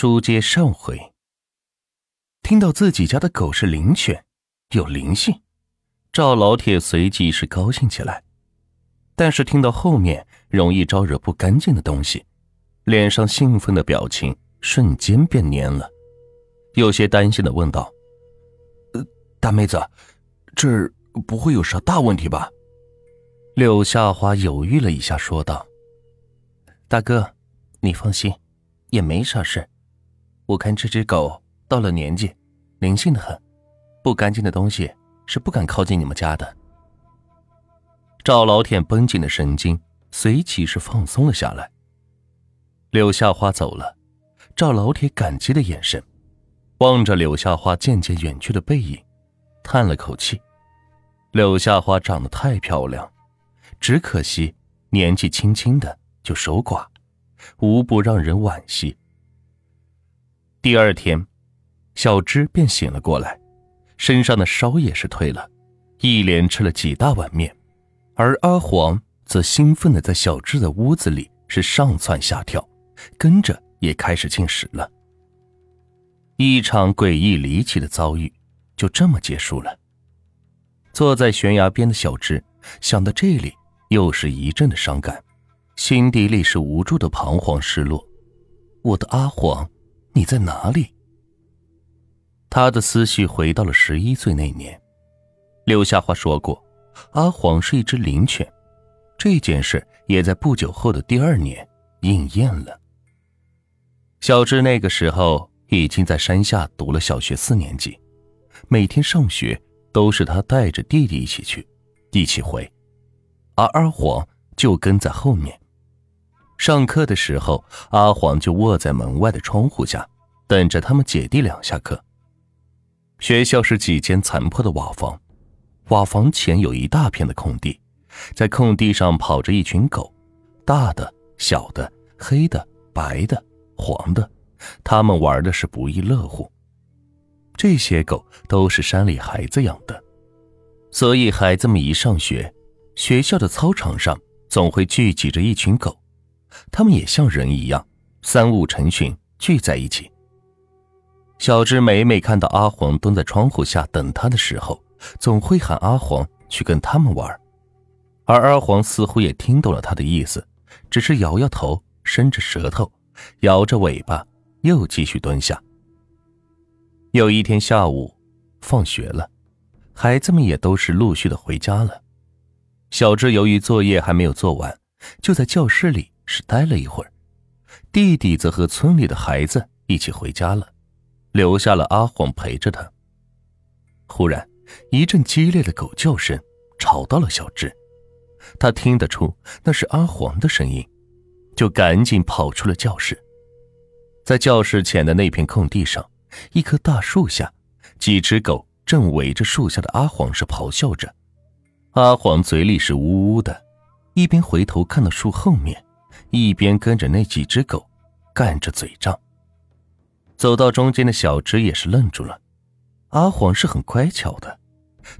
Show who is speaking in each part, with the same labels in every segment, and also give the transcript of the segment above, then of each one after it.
Speaker 1: 书接上回，听到自己家的狗是灵犬，有灵性，赵老铁随即是高兴起来。但是听到后面容易招惹不干净的东西，脸上兴奋的表情瞬间变蔫了，有些担心的问道：“
Speaker 2: 呃，大妹子，这不会有啥大问题吧？”
Speaker 1: 柳夏花犹豫了一下，说道：“大哥，你放心，也没啥事。”我看这只狗到了年纪，灵性的很，不干净的东西是不敢靠近你们家的。赵老铁绷紧的神经随即是放松了下来。柳夏花走了，赵老铁感激的眼神，望着柳夏花渐渐远去的背影，叹了口气。柳夏花长得太漂亮，只可惜年纪轻轻的就守寡，无不让人惋惜。第二天，小芝便醒了过来，身上的烧也是退了，一连吃了几大碗面，而阿黄则兴奋的在小芝的屋子里是上蹿下跳，跟着也开始进食了。一场诡异离奇的遭遇就这么结束了。坐在悬崖边的小芝想到这里，又是一阵的伤感，心底里是无助的彷徨失落。我的阿黄。你在哪里？他的思绪回到了十一岁那年，柳夏花说过，阿黄是一只灵犬，这件事也在不久后的第二年应验了。小智那个时候已经在山下读了小学四年级，每天上学都是他带着弟弟一起去，一起回，而阿黄就跟在后面。上课的时候，阿黄就卧在门外的窗户下，等着他们姐弟俩下课。学校是几间残破的瓦房，瓦房前有一大片的空地，在空地上跑着一群狗，大的、小的、黑的、白的、黄的，他们玩的是不亦乐乎。这些狗都是山里孩子养的，所以孩子们一上学，学校的操场上总会聚集着一群狗。他们也像人一样，三五成群聚在一起。小芝每每看到阿黄蹲在窗户下等他的时候，总会喊阿黄去跟他们玩，而阿黄似乎也听懂了他的意思，只是摇摇头，伸着舌头，摇着尾巴，又继续蹲下。有一天下午，放学了，孩子们也都是陆续的回家了。小芝由于作业还没有做完，就在教室里。是待了一会儿，弟弟则和村里的孩子一起回家了，留下了阿黄陪着他。忽然，一阵激烈的狗叫声吵到了小智，他听得出那是阿黄的声音，就赶紧跑出了教室。在教室前的那片空地上，一棵大树下，几只狗正围着树下的阿黄是咆哮着。阿黄嘴里是呜呜的，一边回头看到树后面。一边跟着那几只狗，干着嘴仗。走到中间的小直也是愣住了。阿黄是很乖巧的，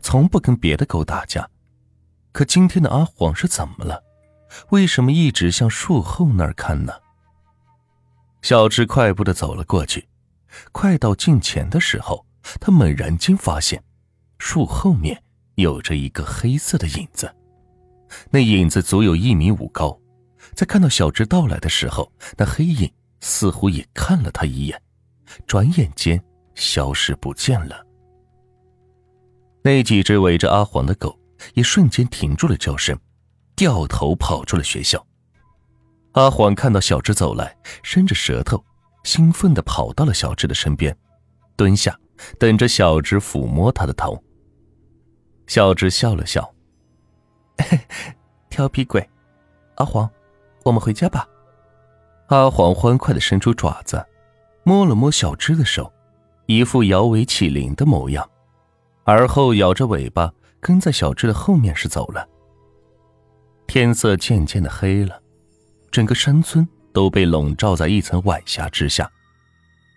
Speaker 1: 从不跟别的狗打架。可今天的阿黄是怎么了？为什么一直向树后那儿看呢？小智快步的走了过去，快到近前的时候，他猛然间发现，树后面有着一个黑色的影子，那影子足有一米五高。在看到小智到来的时候，那黑影似乎也看了他一眼，转眼间消失不见了。那几只围着阿黄的狗也瞬间停住了叫声，掉头跑出了学校。阿黄看到小智走来，伸着舌头，兴奋地跑到了小智的身边，蹲下，等着小智抚摸他的头。小智笑了笑：“调皮鬼，阿黄。”我们回家吧。阿黄欢快的伸出爪子，摸了摸小芝的手，一副摇尾乞怜的模样，而后摇着尾巴跟在小芝的后面是走了。天色渐渐的黑了，整个山村都被笼罩在一层晚霞之下，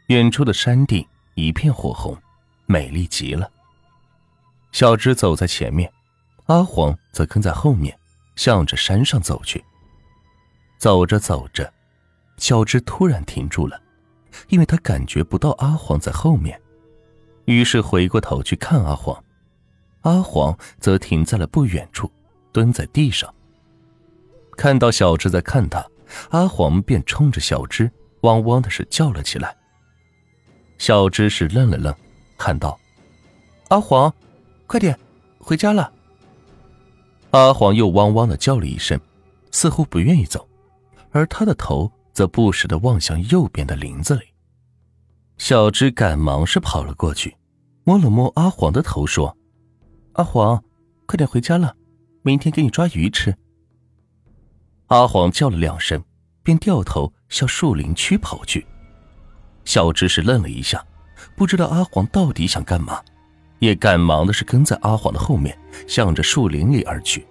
Speaker 1: 远处的山顶一片火红，美丽极了。小芝走在前面，阿黄则跟在后面，向着山上走去。走着走着，小芝突然停住了，因为他感觉不到阿黄在后面，于是回过头去看阿黄。阿黄则停在了不远处，蹲在地上。看到小芝在看他，阿黄便冲着小芝汪汪的是叫了起来。小芝是愣了愣，喊道：“阿黄，快点，回家了。”阿黄又汪汪的叫了一声，似乎不愿意走，而他的头则不时的望向右边的林子里。小芝赶忙是跑了过去，摸了摸阿黄的头，说。阿黄，快点回家了，明天给你抓鱼吃。阿黄叫了两声，便掉头向树林区跑去。小芝是愣了一下，不知道阿黄到底想干嘛，也赶忙的是跟在阿黄的后面，向着树林里而去。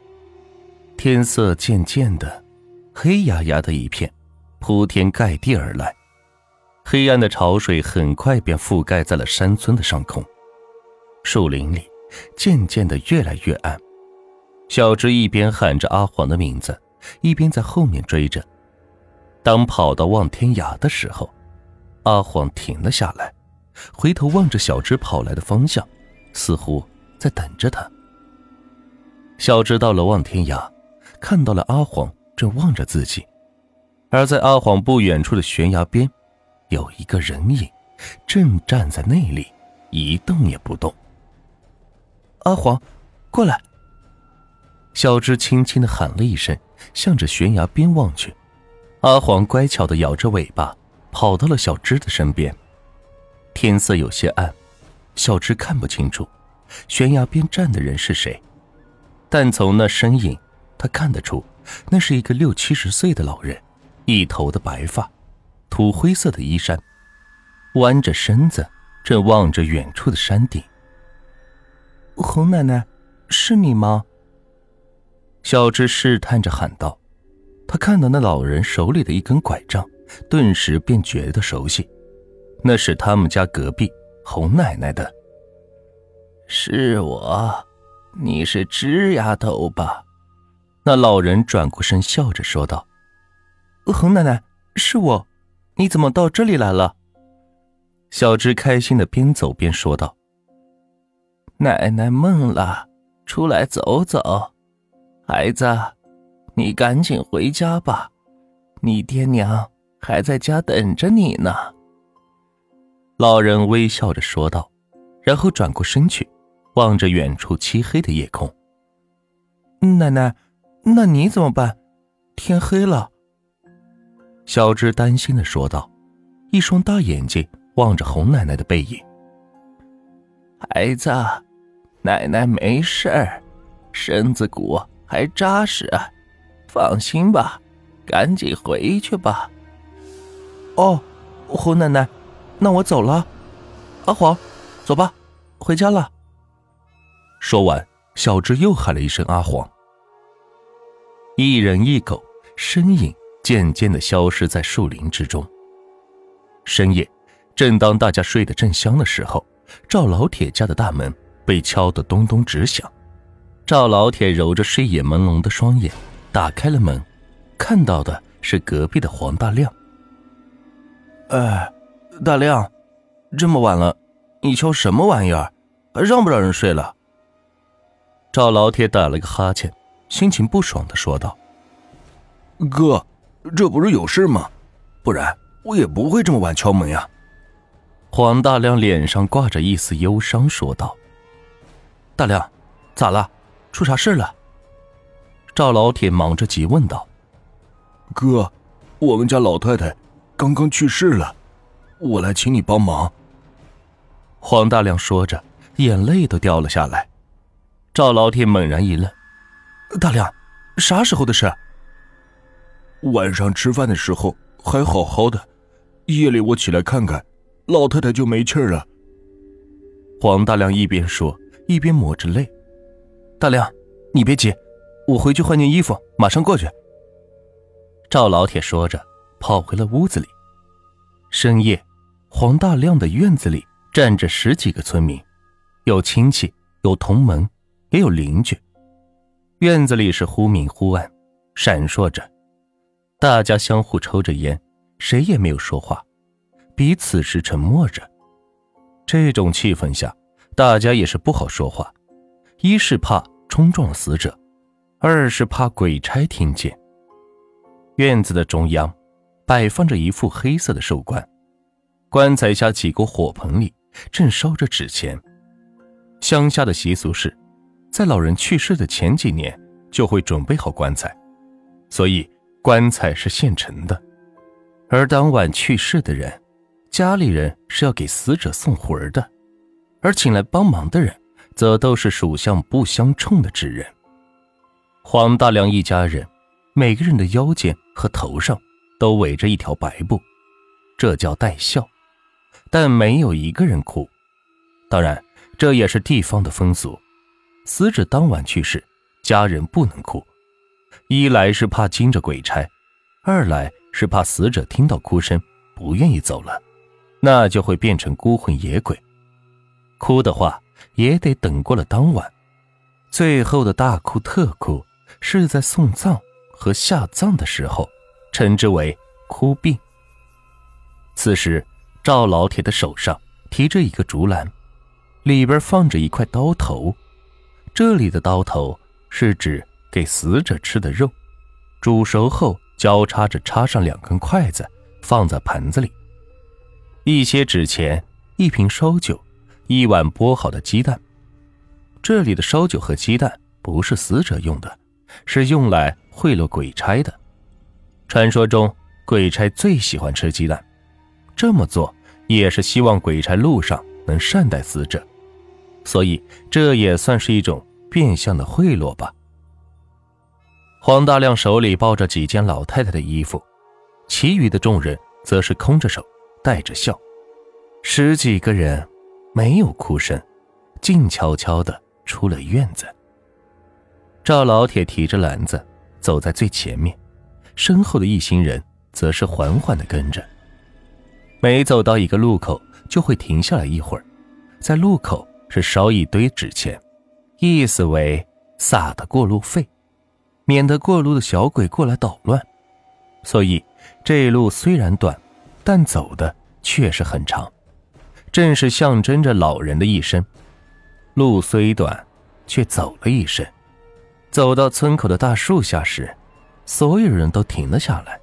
Speaker 1: 天色渐渐的黑压压的一片，铺天盖地而来，黑暗的潮水很快便覆盖在了山村的上空，树林里。渐渐的越来越暗，小芝一边喊着阿黄的名字，一边在后面追着。当跑到望天崖的时候，阿黄停了下来，回头望着小芝跑来的方向，似乎在等着他。小芝到了望天崖，看到了阿黄正望着自己，而在阿黄不远处的悬崖边，有一个人影，正站在那里，一动也不动。阿黄，过来！小芝轻轻的喊了一声，向着悬崖边望去。阿黄乖巧的摇着尾巴，跑到了小芝的身边。天色有些暗，小芝看不清楚悬崖边站的人是谁，但从那身影，他看得出那是一个六七十岁的老人，一头的白发，土灰色的衣衫，弯着身子，正望着远处的山顶。洪奶奶，是你吗？小芝试探着喊道。他看到那老人手里的一根拐杖，顿时便觉得熟悉，那是他们家隔壁洪奶奶的。
Speaker 3: 是我，你是枝丫头吧？
Speaker 1: 那老人转过身，笑着说道：“恒奶奶，是我，你怎么到这里来了？”小芝开心的边走边说道。
Speaker 3: 奶奶梦了，出来走走。孩子，你赶紧回家吧，你爹娘还在家等着你呢。
Speaker 1: 老人微笑着说道，然后转过身去，望着远处漆黑的夜空。奶奶，那你怎么办？天黑了。小芝担心的说道，一双大眼睛望着红奶奶的背影。
Speaker 3: 孩子。奶奶没事儿，身子骨还扎实，放心吧，赶紧回去吧。
Speaker 1: 哦，红奶奶，那我走了。阿黄，走吧，回家了。说完，小芝又喊了一声“阿黄”。一人一狗身影渐渐的消失在树林之中。深夜，正当大家睡得正香的时候，赵老铁家的大门。被敲得咚咚直响，赵老铁揉着睡眼朦胧的双眼，打开了门，看到的是隔壁的黄大亮。哎，大亮，这么晚了，你敲什么玩意儿？还让不让人睡了？赵老铁打了个哈欠，心情不爽的说道：“
Speaker 2: 哥，这不是有事吗？不然我也不会这么晚敲门呀。”
Speaker 1: 黄大亮脸上挂着一丝忧伤，说道。大亮，咋了？出啥事了？赵老铁忙着急问道：“
Speaker 2: 哥，我们家老太太刚刚去世了，我来请你帮忙。”
Speaker 1: 黄大亮说着，眼泪都掉了下来。赵老铁猛然一愣：“大亮，啥时候的事？”
Speaker 2: 晚上吃饭的时候还好好的，夜里我起来看看，老太太就没气儿了。
Speaker 1: 黄大亮一边说。一边抹着泪，大亮，你别急，我回去换件衣服，马上过去。赵老铁说着，跑回了屋子里。深夜，黄大亮的院子里站着十几个村民，有亲戚，有同门，也有邻居。院子里是忽明忽暗，闪烁着，大家相互抽着烟，谁也没有说话，彼此时沉默着。这种气氛下，大家也是不好说话，一是怕冲撞死者，二是怕鬼差听见。院子的中央，摆放着一副黑色的寿棺，棺材下几个火盆里正烧着纸钱。乡下的习俗是，在老人去世的前几年就会准备好棺材，所以棺材是现成的。而当晚去世的人，家里人是要给死者送魂的，而请来帮忙的人，则都是属相不相冲的纸人。黄大亮一家人，每个人的腰间和头上都围着一条白布，这叫带孝，但没有一个人哭。当然。这也是地方的风俗，死者当晚去世，家人不能哭，一来是怕惊着鬼差，二来是怕死者听到哭声不愿意走了，那就会变成孤魂野鬼。哭的话也得等过了当晚，最后的大哭特哭是在送葬和下葬的时候，称之为哭病。此时赵老铁的手上提着一个竹篮。里边放着一块刀头，这里的刀头是指给死者吃的肉，煮熟后交叉着插上两根筷子，放在盘子里。一些纸钱，一瓶烧酒，一碗剥好的鸡蛋。这里的烧酒和鸡蛋不是死者用的，是用来贿赂鬼差的。传说中，鬼差最喜欢吃鸡蛋，这么做也是希望鬼差路上能善待死者。所以，这也算是一种变相的贿赂吧。黄大亮手里抱着几件老太太的衣服，其余的众人则是空着手，带着笑。十几个人没有哭声，静悄悄的出了院子。赵老铁提着篮子走在最前面，身后的一行人则是缓缓的跟着。每走到一个路口，就会停下来一会儿，在路口。是烧一堆纸钱，意思为撒的过路费，免得过路的小鬼过来捣乱。所以这路虽然短，但走的却是很长，正是象征着老人的一生。路虽短，却走了一生。走到村口的大树下时，所有人都停了下来。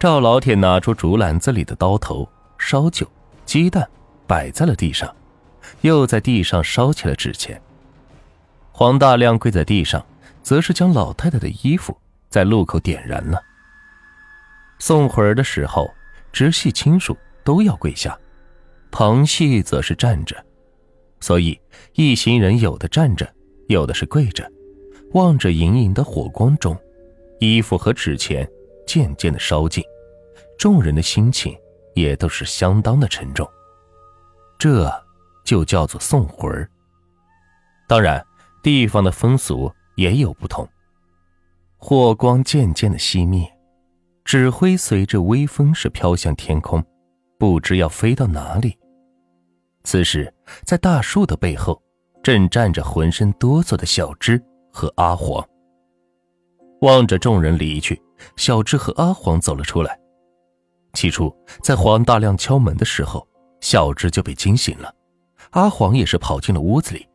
Speaker 1: 赵老铁拿出竹篮子里的刀头、烧酒、鸡蛋，摆在了地上。又在地上烧起了纸钱。黄大亮跪在地上，则是将老太太的衣服在路口点燃了。送魂儿的时候，直系亲属都要跪下，旁系则是站着，所以一行人有的站着，有的是跪着，望着莹莹的火光中，衣服和纸钱渐渐的烧尽，众人的心情也都是相当的沉重。这。就叫做送魂儿。当然，地方的风俗也有不同。火光渐渐的熄灭，纸灰随着微风是飘向天空，不知要飞到哪里。此时，在大树的背后，正站着浑身哆嗦的小芝和阿黄。望着众人离去，小芝和阿黄走了出来。起初，在黄大亮敲门的时候，小芝就被惊醒了。阿黄也是跑进了屋子里，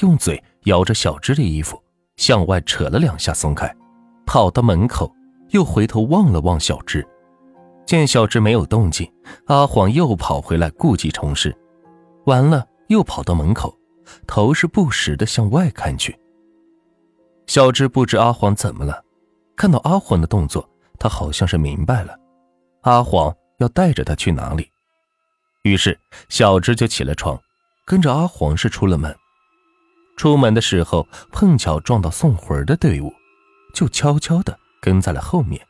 Speaker 1: 用嘴咬着小芝的衣服，向外扯了两下，松开，跑到门口，又回头望了望小芝，见小芝没有动静，阿黄又跑回来，故技重施，完了又跑到门口，头是不时的向外看去。小芝不知阿黄怎么了，看到阿黄的动作，他好像是明白了，阿黄要带着他去哪里，于是小芝就起了床。跟着阿黄是出了门，出门的时候碰巧撞到送魂的队伍，就悄悄的跟在了后面。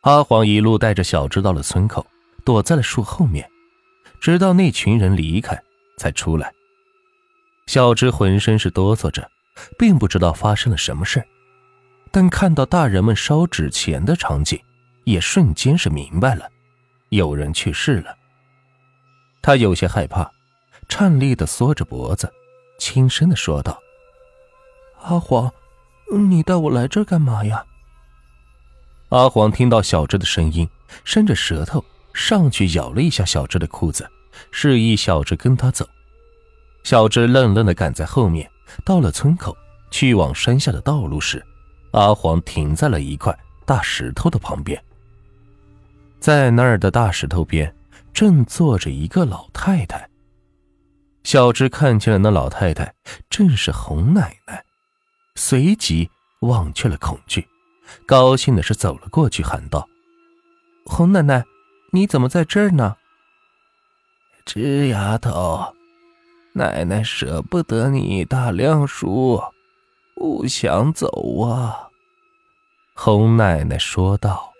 Speaker 1: 阿黄一路带着小芝到了村口，躲在了树后面，直到那群人离开才出来。小芝浑身是哆嗦着，并不知道发生了什么事但看到大人们烧纸钱的场景，也瞬间是明白了，有人去世了。他有些害怕。颤栗的缩着脖子，轻声的说道：“
Speaker 3: 阿黄，你带我来这干嘛呀？”
Speaker 1: 阿黄听到小智的声音，伸着舌头上去咬了一下小智的裤子，示意小智跟他走。小智愣愣的赶在后面。到了村口，去往山下的道路时，阿黄停在了一块大石头的旁边。在那儿的大石头边，正坐着一个老太太。小智看见了那老太太，正是红奶奶，随即忘却了恐惧，高兴的是走了过去，喊道：“红奶奶，你怎么在这儿呢？”
Speaker 3: 吱丫头，奶奶舍不得你大亮叔，不想走啊。”
Speaker 1: 红奶奶说道。